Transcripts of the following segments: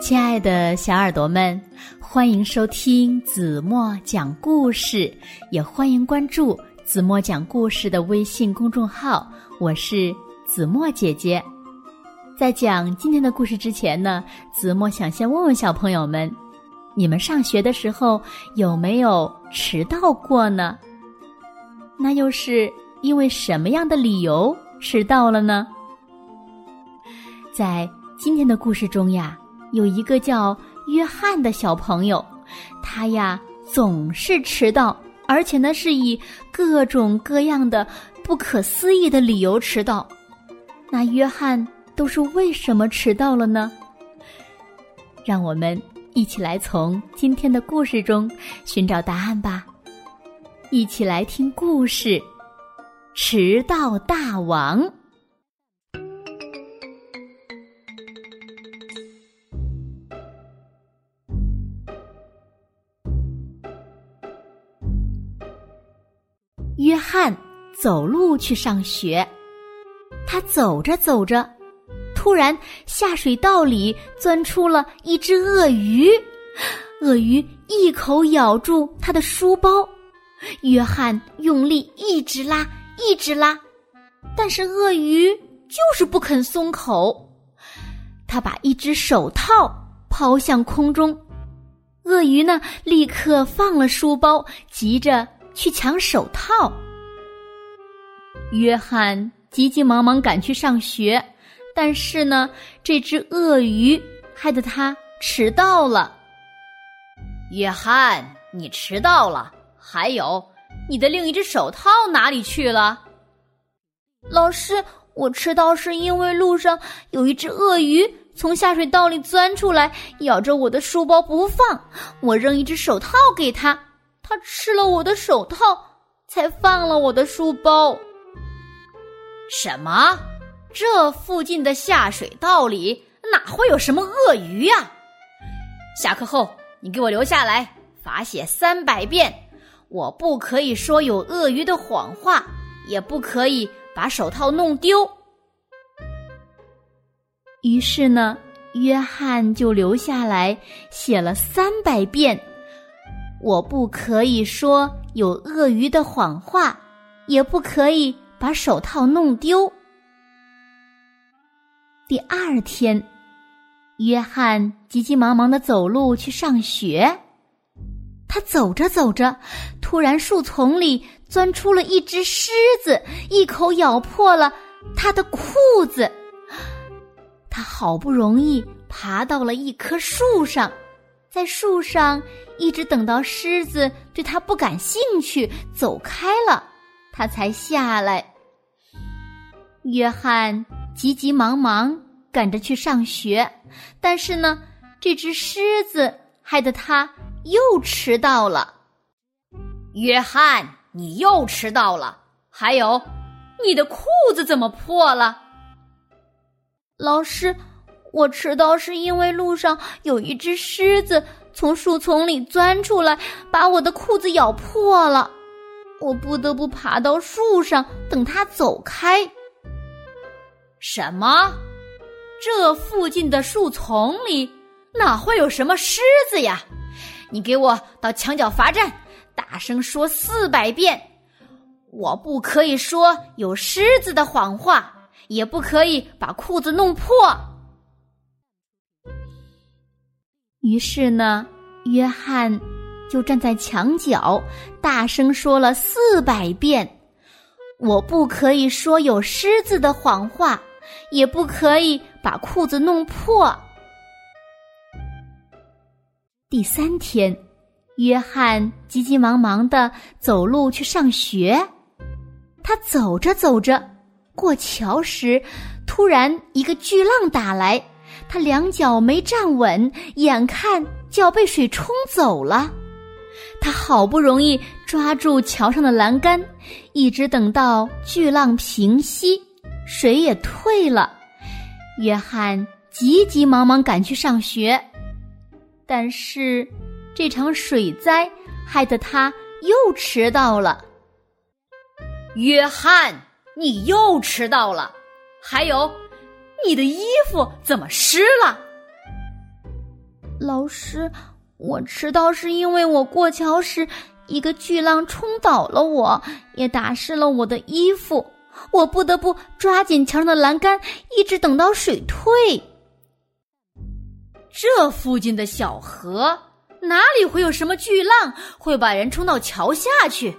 亲爱的小耳朵们，欢迎收听子墨讲故事，也欢迎关注子墨讲故事的微信公众号。我是子墨姐姐。在讲今天的故事之前呢，子墨想先问问小朋友们：你们上学的时候有没有迟到过呢？那又是因为什么样的理由迟到了呢？在今天的故事中呀。有一个叫约翰的小朋友，他呀总是迟到，而且呢是以各种各样的不可思议的理由迟到。那约翰都是为什么迟到了呢？让我们一起来从今天的故事中寻找答案吧。一起来听故事，《迟到大王》。约翰走路去上学，他走着走着，突然下水道里钻出了一只鳄鱼，鳄鱼一口咬住他的书包，约翰用力一直拉，一直拉，但是鳄鱼就是不肯松口，他把一只手套抛向空中，鳄鱼呢立刻放了书包，急着。去抢手套，约翰急急忙忙赶去上学，但是呢，这只鳄鱼害得他迟到了。约翰，你迟到了，还有你的另一只手套哪里去了？老师，我迟到是因为路上有一只鳄鱼从下水道里钻出来，咬着我的书包不放，我扔一只手套给他。他吃了我的手套，才放了我的书包。什么？这附近的下水道里哪会有什么鳄鱼呀？下课后你给我留下来，罚写三百遍。我不可以说有鳄鱼的谎话，也不可以把手套弄丢。于是呢，约翰就留下来写了三百遍。我不可以说有鳄鱼的谎话，也不可以把手套弄丢。第二天，约翰急急忙忙的走路去上学。他走着走着，突然树丛里钻出了一只狮子，一口咬破了他的裤子。他好不容易爬到了一棵树上。在树上一直等到狮子对他不感兴趣走开了，他才下来。约翰急急忙忙赶着去上学，但是呢，这只狮子害得他又迟到了。约翰，你又迟到了！还有，你的裤子怎么破了？老师。我迟到是因为路上有一只狮子从树丛里钻出来，把我的裤子咬破了，我不得不爬到树上等它走开。什么？这附近的树丛里哪会有什么狮子呀？你给我到墙角罚站，大声说四百遍！我不可以说有狮子的谎话，也不可以把裤子弄破。于是呢，约翰就站在墙角，大声说了四百遍：“我不可以说有狮子的谎话，也不可以把裤子弄破。”第三天，约翰急急忙忙的走路去上学。他走着走着，过桥时，突然一个巨浪打来。他两脚没站稳，眼看就要被水冲走了。他好不容易抓住桥上的栏杆，一直等到巨浪平息，水也退了。约翰急急忙忙赶去上学，但是这场水灾害得他又迟到了。约翰，你又迟到了，还有。你的衣服怎么湿了？老师，我迟到是因为我过桥时一个巨浪冲倒了我，也打湿了我的衣服，我不得不抓紧墙上的栏杆，一直等到水退。这附近的小河哪里会有什么巨浪会把人冲到桥下去？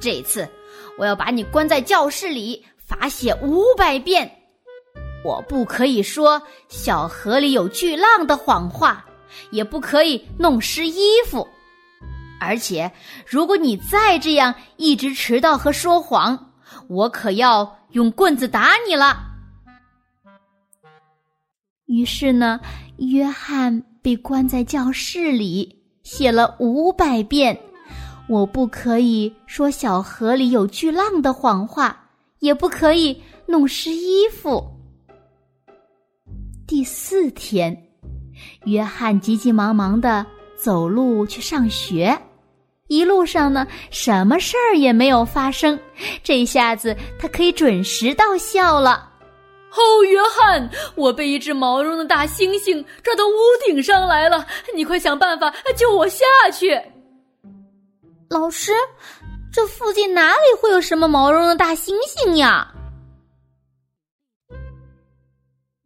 这次我要把你关在教室里罚写五百遍。我不可以说小河里有巨浪的谎话，也不可以弄湿衣服。而且，如果你再这样一直迟到和说谎，我可要用棍子打你了。于是呢，约翰被关在教室里，写了五百遍：“我不可以说小河里有巨浪的谎话，也不可以弄湿衣服。”第四天，约翰急急忙忙的走路去上学，一路上呢，什么事儿也没有发生。这下子他可以准时到校了。哦，约翰，我被一只毛茸的大猩猩抓到屋顶上来了，你快想办法救我下去。老师，这附近哪里会有什么毛茸的大猩猩呀？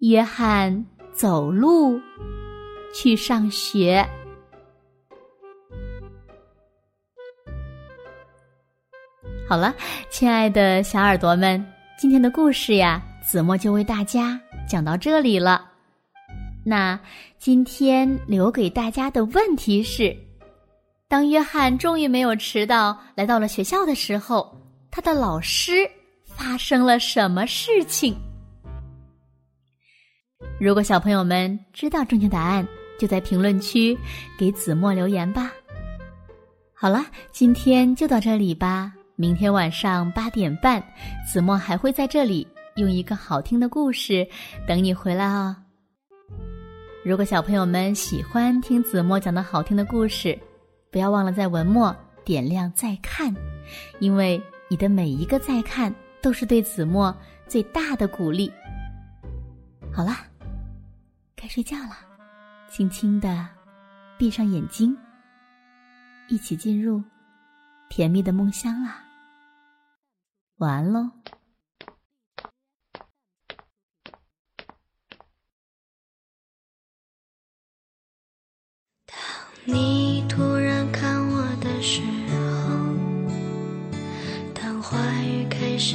约翰走路去上学。好了，亲爱的小耳朵们，今天的故事呀。子墨就为大家讲到这里了。那今天留给大家的问题是：当约翰终于没有迟到，来到了学校的时候，他的老师发生了什么事情？如果小朋友们知道正确答案，就在评论区给子墨留言吧。好了，今天就到这里吧。明天晚上八点半，子墨还会在这里。用一个好听的故事等你回来哦。如果小朋友们喜欢听子墨讲的好听的故事，不要忘了在文末点亮再看，因为你的每一个再看都是对子墨最大的鼓励。好啦，该睡觉了，轻轻的闭上眼睛，一起进入甜蜜的梦乡啦。晚安喽。你突然看我的时候，当话语开始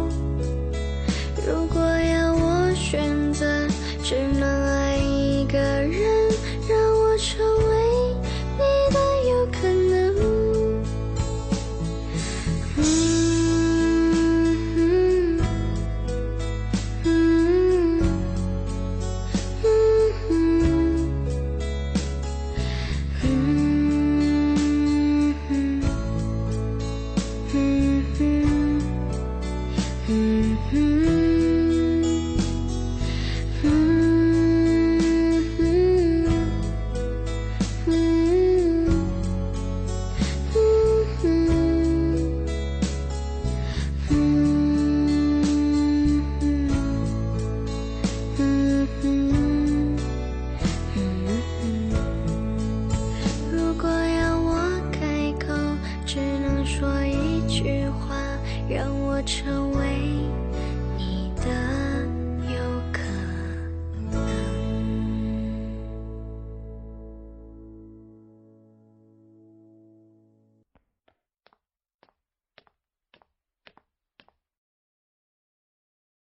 嗯嗯